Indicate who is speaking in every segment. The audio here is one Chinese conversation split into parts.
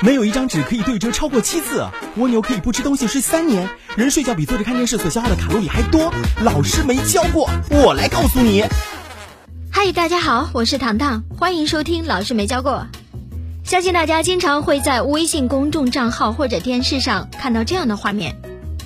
Speaker 1: 没有一张纸可以对折超过七次，蜗牛可以不吃东西睡三年，人睡觉比坐着看电视所消耗的卡路里还多。老师没教过，我来告诉你。
Speaker 2: 嗨，大家好，我是糖糖，欢迎收听老师没教过。相信大家经常会在微信公众账号或者电视上看到这样的画面：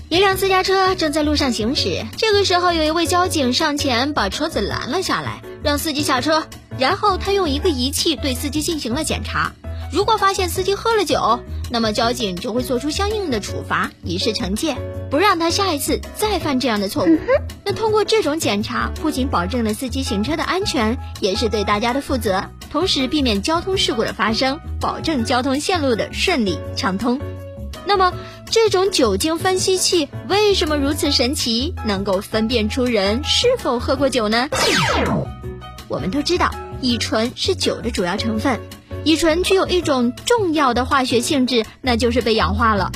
Speaker 2: 一辆私家车正在路上行驶，这个时候有一位交警上前把车子拦了下来，让司机下车，然后他用一个仪器对司机进行了检查。如果发现司机喝了酒，那么交警就会做出相应的处罚，以示惩戒，不让他下一次再犯这样的错误。那通过这种检查，不仅保证了司机行车的安全，也是对大家的负责，同时避免交通事故的发生，保证交通线路的顺利畅通。那么，这种酒精分析器为什么如此神奇，能够分辨出人是否喝过酒呢？我们都知道，乙醇是酒的主要成分。乙醇具有一种重要的化学性质，那就是被氧化了。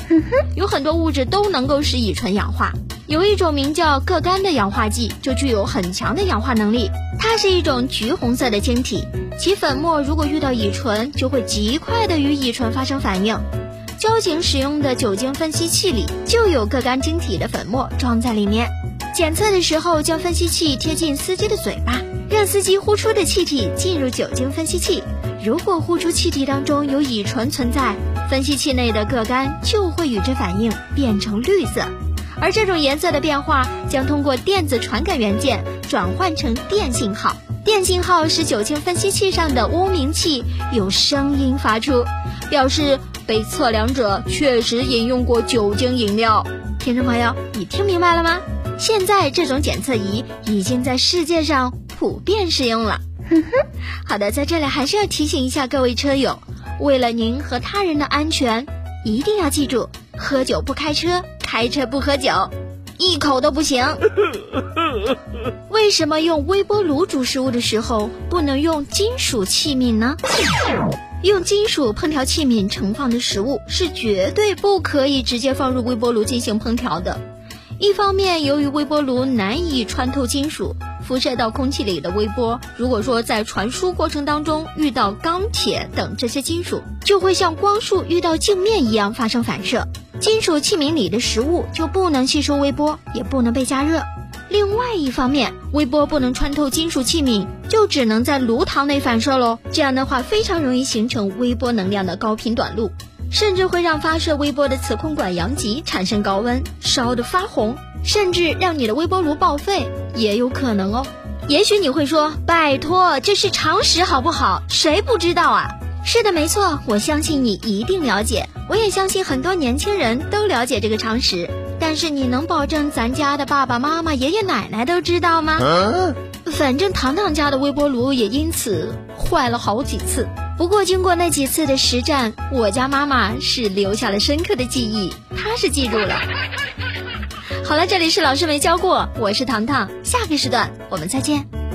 Speaker 2: 有很多物质都能够使乙醇氧化，有一种名叫铬苷的氧化剂就具有很强的氧化能力。它是一种橘红色的晶体，其粉末如果遇到乙醇，就会极快的与乙醇发生反应。交警使用的酒精分析器里就有铬苷晶体的粉末装在里面。检测的时候，将分析器贴近司机的嘴巴，让司机呼出的气体进入酒精分析器。如果呼出气体当中有乙醇存在，分析器内的铬苷就会与之反应，变成绿色。而这种颜色的变化将通过电子传感元件转换成电信号，电信号使酒精分析器上的污名器有声音发出，表示被测量者确实饮用过酒精饮料。听众朋友，你听明白了吗？现在这种检测仪已经在世界上普遍使用了。呵呵，好的，在这里还是要提醒一下各位车友，为了您和他人的安全，一定要记住：喝酒不开车，开车不喝酒，一口都不行。为什么用微波炉煮食物的时候不能用金属器皿呢？用金属烹调器皿盛放的食物是绝对不可以直接放入微波炉进行烹调的。一方面，由于微波炉难以穿透金属。辐射到空气里的微波，如果说在传输过程当中遇到钢铁等这些金属，就会像光束遇到镜面一样发生反射，金属器皿里的食物就不能吸收微波，也不能被加热。另外一方面，微波不能穿透金属器皿，就只能在炉膛内反射喽。这样的话，非常容易形成微波能量的高频短路，甚至会让发射微波的磁控管阳极产生高温，烧得发红。甚至让你的微波炉报废也有可能哦。也许你会说：“拜托，这是常识好不好？谁不知道啊？”是的，没错，我相信你一定了解。我也相信很多年轻人都了解这个常识。但是你能保证咱家的爸爸妈妈、爷爷奶奶都知道吗？反正糖糖家的微波炉也因此坏了好几次。不过经过那几次的实战，我家妈妈是留下了深刻的记忆，她是记住了。好了，这里是老师没教过，我是糖糖，下个时段我们再见。